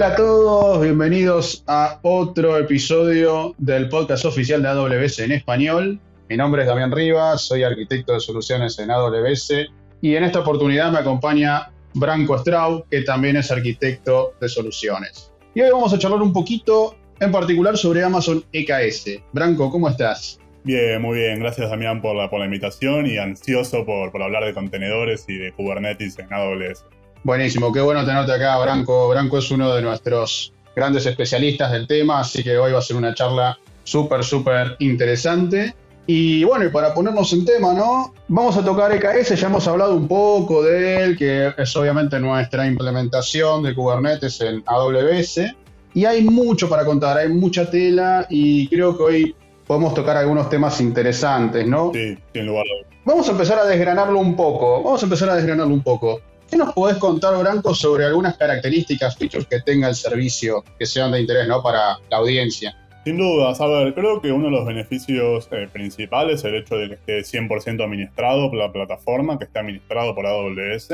Hola a todos, bienvenidos a otro episodio del podcast oficial de AWS en español. Mi nombre es Damián Rivas, soy arquitecto de soluciones en AWS y en esta oportunidad me acompaña Branco Straub, que también es arquitecto de soluciones. Y hoy vamos a charlar un poquito en particular sobre Amazon EKS. Branco, ¿cómo estás? Bien, muy bien. Gracias Damián por la, invitación y ansioso por hablar de contenedores y de Kubernetes en AWS. Buenísimo, qué bueno tenerte acá, Branco. Branco es uno de nuestros grandes especialistas del tema, así que hoy va a ser una charla súper, súper interesante. Y bueno, y para ponernos en tema, ¿no? Vamos a tocar EKS, ya hemos hablado un poco de él, que es obviamente nuestra implementación de Kubernetes en AWS. Y hay mucho para contar, hay mucha tela y creo que hoy podemos tocar algunos temas interesantes, ¿no? Sí, sin lugar Vamos a empezar a desgranarlo un poco, vamos a empezar a desgranarlo un poco. ¿Qué nos podés contar, Branco, sobre algunas características, features que tenga el servicio que sean de interés ¿no? para la audiencia? Sin dudas, a ver, creo que uno de los beneficios eh, principales es el hecho de que esté 100% administrado por la plataforma, que esté administrado por AWS,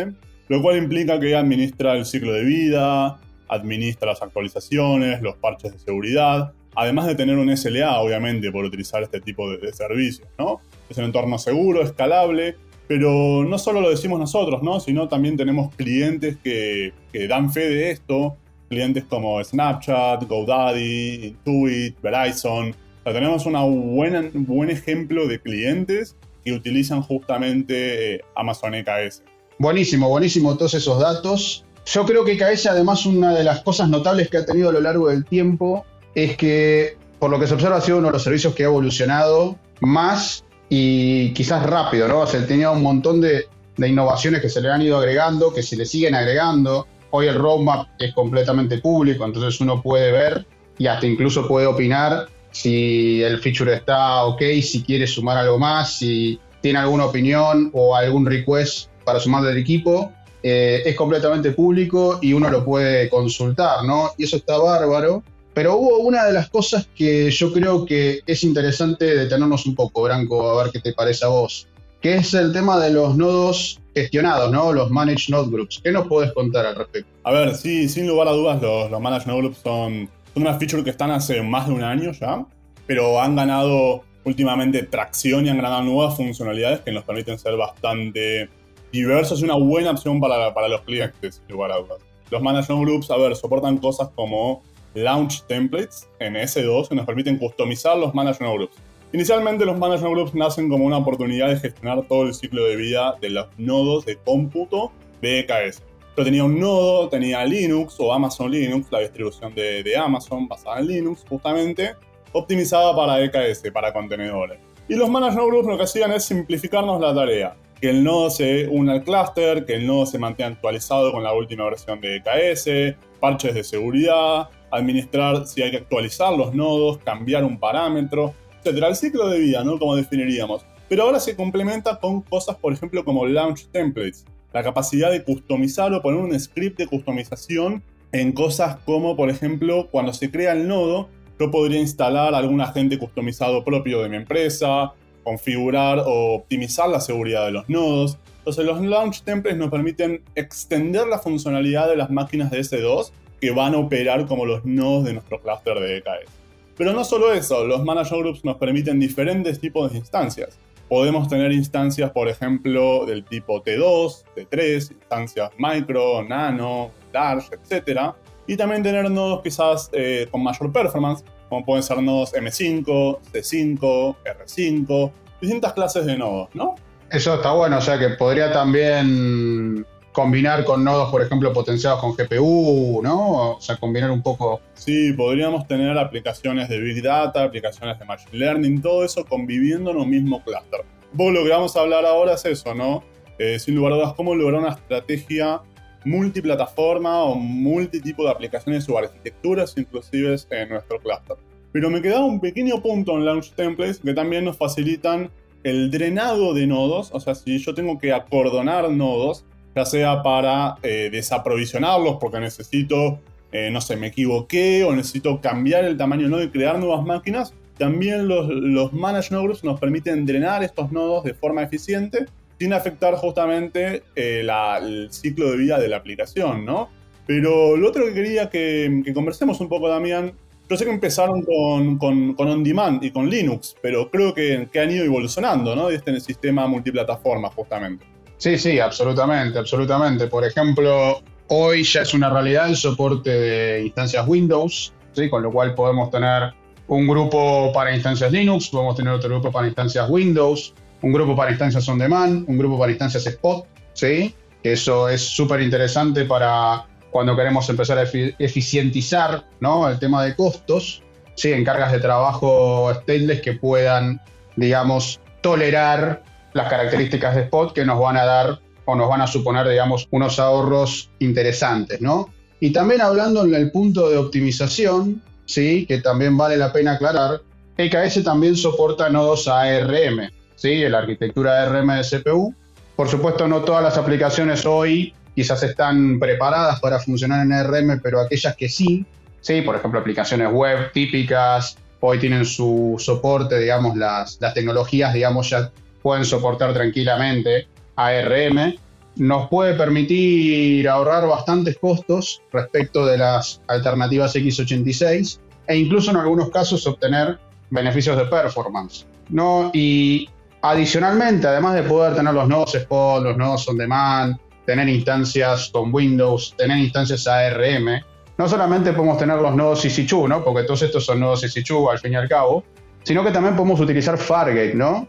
lo cual implica que administra el ciclo de vida, administra las actualizaciones, los parches de seguridad, además de tener un SLA, obviamente, por utilizar este tipo de, de servicios, ¿no? Es un entorno seguro, escalable, pero no solo lo decimos nosotros, ¿no? Sino también tenemos clientes que, dan fe de esto, clientes como Snapchat, GoDaddy, Intuit, Verizon. O sea, tenemos un buen ejemplo de clientes que utilizan justamente eh, Amazon EKS. Buenísimo, buenísimo todos esos datos. Yo creo que EKS además una de las cosas notables que ha tenido a lo largo del tiempo es que por lo que se observa ha sido uno de los servicios que ha evolucionado más y quizás rápido, ¿no? O sea, tenía un montón de, innovaciones que se le han ido agregando, que se le siguen agregando. Hoy el roadmap es completamente público, entonces uno puede ver y hasta incluso puede opinar si el feature está ok, si quiere sumar algo más, si tiene alguna opinión o algún request para sumar del equipo. Eh, es completamente público y uno lo puede consultar, ¿no? Y eso está bárbaro. Pero hubo una de las cosas que yo creo que es interesante detenernos un poco, Branco, a ver qué te parece a vos, que es el tema de los nodos gestionados, ¿no? Los Managed Node Groups. ¿Qué nos podés contar al respecto? A ver, sí, sin lugar a dudas, los, Managed Node Groups son, son una feature que están hace más de un año ya, pero han ganado últimamente tracción y han ganado nuevas funcionalidades que nos permiten ser bastante diversos y una buena opción para, para los clientes, sin lugar a dudas. Los Managed Node Groups, a ver, soportan cosas como Launch Templates en S2 que nos permiten customizar los Management Groups. Inicialmente los Management Groups nacen como una oportunidad de gestionar todo el ciclo de vida de los nodos de cómputo de EKS. Yo tenía un nodo, tenía Linux o Amazon Linux, la distribución de, de Amazon basada en Linux justamente, optimizada para EKS, para contenedores. Y los Management Groups lo que hacían es simplificarnos la tarea. Que el nodo se una al clúster, que el nodo se mantenga actualizado con la última versión de EKS, parches de seguridad, administrar si hay que actualizar los nodos, cambiar un parámetro, etc. El ciclo de vida, ¿no? Como definiríamos. Pero ahora se complementa con cosas, por ejemplo, como Launch Templates. La capacidad de customizar o poner un script de customización en cosas como, por ejemplo, cuando se crea el nodo, yo podría instalar algún agente customizado propio de mi empresa, configurar o optimizar la seguridad de los nodos. Entonces los launch templates nos permiten extender la funcionalidad de las máquinas de S2 que van a operar como los nodos de nuestro clúster de EKS. Pero no solo eso, los manager groups nos permiten diferentes tipos de instancias. Podemos tener instancias, por ejemplo, del tipo T2, T3, instancias micro, nano, large, etc. Y también tener nodos quizás eh, con mayor performance, como pueden ser nodos M5, C5, R5, distintas clases de nodos, ¿no? Eso está bueno, o sea que podría también combinar con nodos, por ejemplo, potenciados con GPU, ¿no? O sea, combinar un poco. Sí, podríamos tener aplicaciones de Big Data, aplicaciones de Machine Learning, todo eso conviviendo en un mismo clúster. Vos lo que vamos a hablar ahora es eso, ¿no? Eh, sin lugar a dudas, cómo lograr una estrategia multiplataforma o multitipo de aplicaciones o arquitecturas inclusive en nuestro clúster. Pero me queda un pequeño punto en Launch Templates que también nos facilitan el drenado de nodos, o sea, si yo tengo que acordonar nodos, ya sea para eh, desaprovisionarlos porque necesito, eh, no sé, me equivoqué o necesito cambiar el tamaño nodo y crear nuevas máquinas, también los, los Managed Node Groups nos permiten drenar estos nodos de forma eficiente sin afectar justamente eh, el ciclo de vida de la aplicación, ¿no? Pero lo otro que quería que, conversemos un poco, Damián, yo sé que empezaron con, con, con On Demand y con Linux, pero creo que, que han ido evolucionando, ¿no? Este en el sistema multiplataforma, justamente. Sí, sí, absolutamente, absolutamente. Por ejemplo, hoy ya es una realidad el soporte de instancias Windows, ¿sí? con lo cual podemos tener un grupo para instancias Linux, podemos tener otro grupo para instancias Windows, un grupo para instancias on demand, un grupo para instancias Spot, ¿sí? Eso es súper interesante para cuando queremos empezar a eficientizar ¿no? el tema de costos, ¿sí? en cargas de trabajo stateless que puedan, digamos, tolerar las características de Spot que nos van a dar o nos van a suponer, digamos, unos ahorros interesantes, ¿no? Y también hablando en el punto de optimización, ¿sí? que también vale la pena aclarar, EKS también soporta nodos ARM, ¿sí? la arquitectura ARM de CPU. Por supuesto, no todas las aplicaciones hoy quizás están preparadas para funcionar en ARM, pero aquellas que sí, ¿sí? por ejemplo, aplicaciones web típicas, hoy tienen su soporte, digamos, las, las tecnologías, digamos, ya pueden soportar tranquilamente ARM nos puede permitir ahorrar bastantes costos respecto de las alternativas x86 e incluso en algunos casos obtener beneficios de performance. ¿no? Y adicionalmente, además de poder tener los nodos Spot, los nodos on demand, tener instancias con Windows, tener instancias ARM, no solamente podemos tener los nodos EC2, ¿no? porque todos estos son nodos EC2 al fin y al cabo, sino que también podemos utilizar Fargate, ¿no?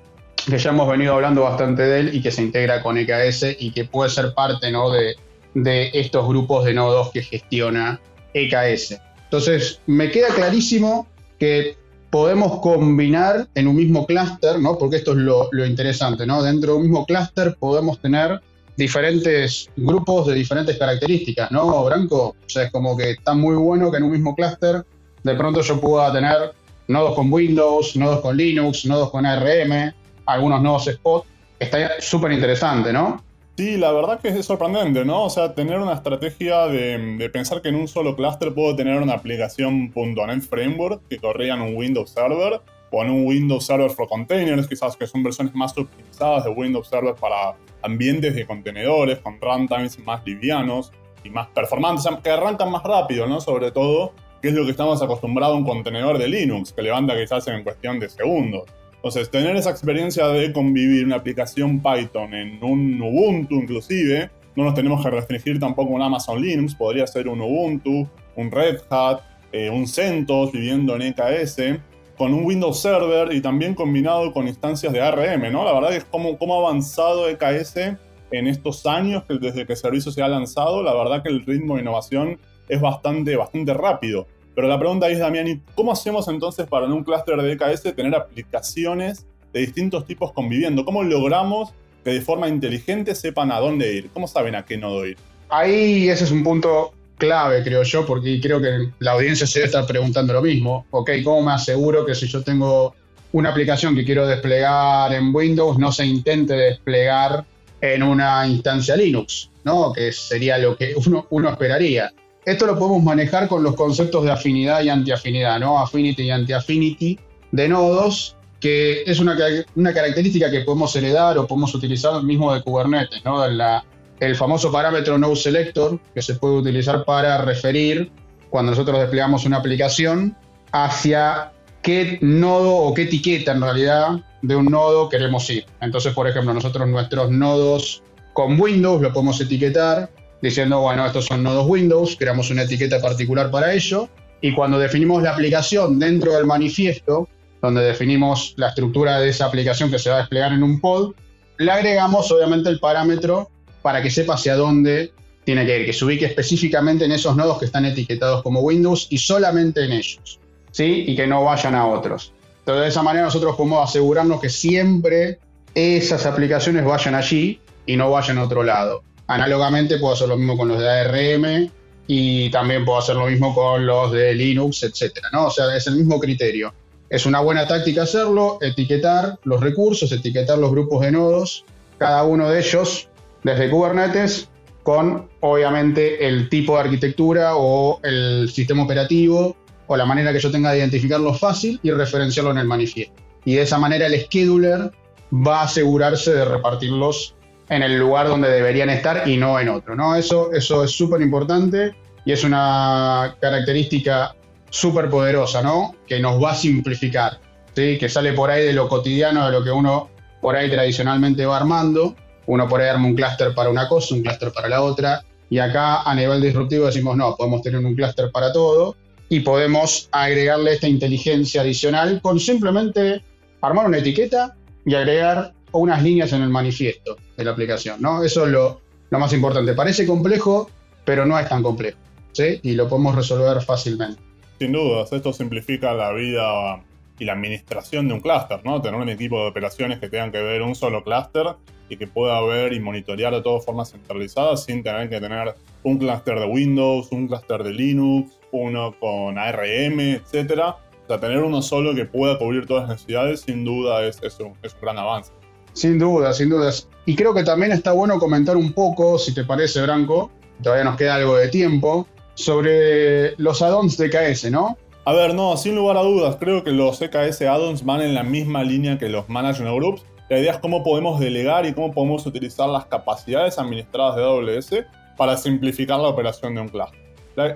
Que ya hemos venido hablando bastante de él y que se integra con EKS y que puede ser parte ¿no? de, de estos grupos de nodos que gestiona EKS. Entonces, me queda clarísimo que podemos combinar en un mismo clúster, ¿no? porque esto es lo, lo, interesante, ¿no? dentro de un mismo clúster podemos tener diferentes grupos de diferentes características, ¿no, Branco? O sea, es como que está muy bueno que en un mismo clúster de pronto yo pueda tener nodos con Windows, nodos con Linux, nodos con ARM, algunos nuevos spots. Está súper interesante, ¿no? Sí, la verdad que es sorprendente, ¿no? O sea, tener una estrategia de, pensar que en un solo clúster puedo tener una aplicación .NET Framework que corría en un Windows Server o en un Windows Server for Containers, quizás que son versiones más optimizadas de Windows Server para ambientes de contenedores con runtimes más livianos y más performantes, que arrancan más rápido, ¿no? Sobre todo, que es lo que estamos acostumbrados a un contenedor de Linux, que levanta quizás en cuestión de segundos. Entonces, tener esa experiencia de convivir una aplicación Python en un Ubuntu inclusive, no nos tenemos que restringir tampoco un Amazon Linux, podría ser un Ubuntu, un Red Hat, eh, un CentOS viviendo en EKS, con un Windows Server y también combinado con instancias de ARM, ¿no? La verdad es como, como ha avanzado EKS en estos años desde que el servicio se ha lanzado, la verdad que el ritmo de innovación es bastante, bastante rápido. Pero la pregunta es, Damián, ¿cómo hacemos entonces para en un clúster de DKS tener aplicaciones de distintos tipos conviviendo? ¿Cómo logramos que de forma inteligente sepan a dónde ir? ¿Cómo saben a qué nodo ir? Ahí ese es un punto clave, creo yo, porque creo que la audiencia se debe estar preguntando lo mismo. Ok, ¿cómo me aseguro que si yo tengo una aplicación que quiero desplegar en Windows no se intente desplegar en una instancia Linux? ¿no? Que sería lo que uno esperaría. Esto lo podemos manejar con los conceptos de afinidad y antiafinidad, ¿no? Affinity y anti-affinity de nodos, que es una, una, característica que podemos heredar o podemos utilizar mismo de Kubernetes, ¿no? el famoso parámetro node selector que se puede utilizar para referir cuando nosotros desplegamos una aplicación hacia qué nodo o qué etiqueta en realidad de un nodo queremos ir. Entonces, por ejemplo, nosotros nuestros nodos con Windows lo podemos etiquetar diciendo, bueno, estos son nodos Windows, creamos una etiqueta particular para ello, y cuando definimos la aplicación dentro del manifiesto, donde definimos la estructura de esa aplicación que se va a desplegar en un pod, le agregamos obviamente el parámetro para que sepa hacia dónde tiene que ir, que se ubique específicamente en esos nodos que están etiquetados como Windows y solamente en ellos, ¿sí? Y que no vayan a otros. Entonces, de esa manera nosotros podemos asegurarnos que siempre esas aplicaciones vayan allí y no vayan a otro lado. Análogamente puedo hacer lo mismo con los de ARM y también puedo hacer lo mismo con los de Linux, etcétera, ¿no? O sea, es el mismo criterio. Es una buena táctica hacerlo, etiquetar los recursos, etiquetar los grupos de nodos, cada uno de ellos desde Kubernetes con obviamente el tipo de arquitectura o el sistema operativo o la manera que yo tenga de identificarlo fácil y referenciarlo en el manifiesto. Y de esa manera el scheduler va a asegurarse de repartirlos en el lugar donde deberían estar y no en otro. ¿no? Eso, eso es súper importante y es una característica súper poderosa, ¿no? Que nos va a simplificar, ¿sí? Que sale por ahí de lo cotidiano, de lo que uno por ahí tradicionalmente va armando. Uno por ahí arma un clúster para una cosa, un clúster para la otra, y acá a nivel disruptivo decimos, no, podemos tener un clúster para todo y podemos agregarle esta inteligencia adicional con simplemente armar una etiqueta y agregar unas líneas en el manifiesto de la aplicación, ¿no? Eso es lo, lo más importante. Parece complejo, pero no es tan complejo, ¿sí? Y lo podemos resolver fácilmente. Sin dudas, esto simplifica la vida y la administración de un clúster, ¿no? Tener un equipo de operaciones que tengan que ver un solo clúster y que pueda ver y monitorear de todas formas centralizadas sin tener que tener un clúster de Windows, un clúster de Linux, uno con ARM, etc. O sea, tener uno solo que pueda cubrir todas las necesidades, sin duda es, es, es un gran avance. Sin duda, sin dudas. Y creo que también está bueno comentar un poco, si te parece, Branco, todavía nos queda algo de tiempo, sobre los add-ons de KS, ¿no? A ver, no, sin lugar a dudas, creo que los EKS add-ons van en la misma línea que los Management Groups. La idea es cómo podemos delegar y cómo podemos utilizar las capacidades administradas de AWS para simplificar la operación de un cluster.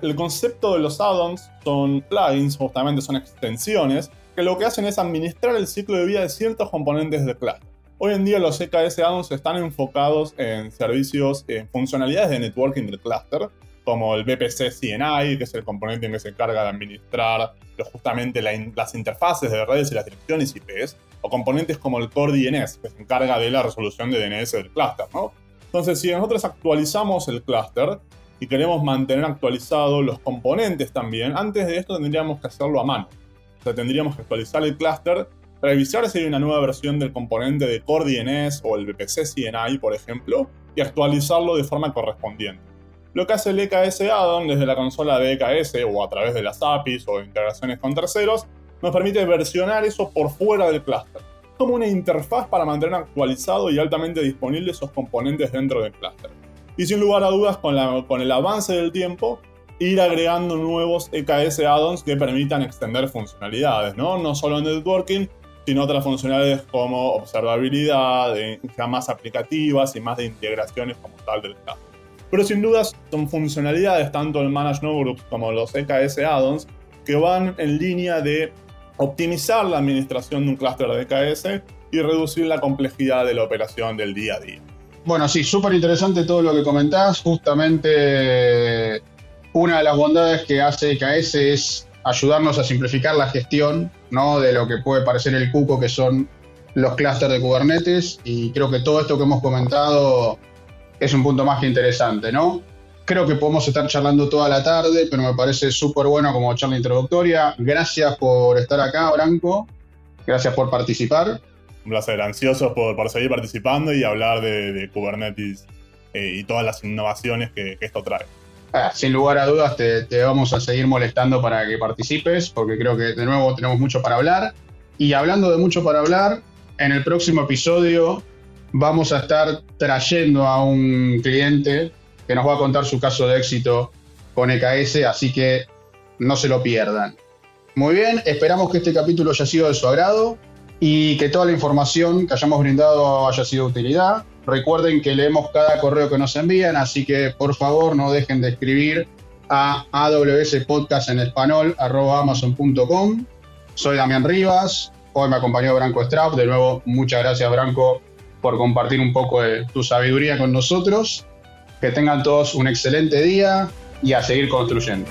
el concepto de los add-ons son plugins, justamente son extensiones, que lo que hacen es administrar el ciclo de vida de ciertos componentes del cluster. Hoy en día los EKS add-ons están enfocados en servicios, en funcionalidades de networking del cluster, como el VPC CNI, que es el componente en que se encarga de administrar justamente las interfaces de redes y las direcciones IPs, o componentes como el Core DNS, que se encarga de la resolución de DNS del clúster, ¿no? Entonces, si nosotros actualizamos el clúster y queremos mantener actualizados los componentes también, antes de esto tendríamos que hacerlo a mano. O sea, tendríamos que actualizar el clúster, revisar si hay una nueva versión del componente de Core DNS o el VPC CNI, por ejemplo, y actualizarlo de forma correspondiente. Lo que hace el EKS Addon desde la consola de EKS o a través de las APIs o integraciones con terceros nos permite versionar eso por fuera del clúster. Como una interfaz para mantener actualizado y altamente disponible esos componentes dentro del clúster. Y sin lugar a dudas, con, el avance del tiempo, ir agregando nuevos EKS add-ons que permitan extender funcionalidades, ¿no? No solo en networking, sino otras funcionalidades como observabilidad, ya más aplicativas y más de integraciones como tal del clúster. Pero sin dudas son funcionalidades, tanto el Manage Notebooks como los EKS add-ons, que van en línea de optimizar la administración de un clúster de EKS y reducir la complejidad de la operación del día a día. Bueno, sí, súper interesante todo lo que comentás. Justamente una de las bondades que hace EKS es ayudarnos a simplificar la gestión ¿no? de lo que puede parecer el cuco que son los clústeres de Kubernetes y creo que todo esto que hemos comentado es un punto más que interesante, ¿no? Creo que podemos estar charlando toda la tarde, pero me parece súper bueno como charla introductoria. Gracias por estar acá, Branco. Gracias por participar. Un placer, ansioso por, seguir participando y hablar de, Kubernetes eh, y todas las innovaciones que, esto trae. Ah, sin lugar a dudas te, te, vamos a seguir molestando para que participes, porque creo que de nuevo tenemos mucho para hablar. Y hablando de mucho para hablar, en el próximo episodio vamos a estar trayendo a un cliente que nos va a contar su caso de éxito con EKS, así que no se lo pierdan. Muy bien, esperamos que este capítulo haya sido de su agrado y que toda la información que hayamos brindado haya sido de utilidad. Recuerden que leemos cada correo que nos envían, así que por favor no dejen de escribir a awspodcast en español amazon.com. Soy Damián Rivas, hoy me acompañó Branco Straub. De nuevo, muchas gracias Branco por compartir un poco de tu sabiduría con nosotros. Que tengan todos un excelente día y a seguir construyendo.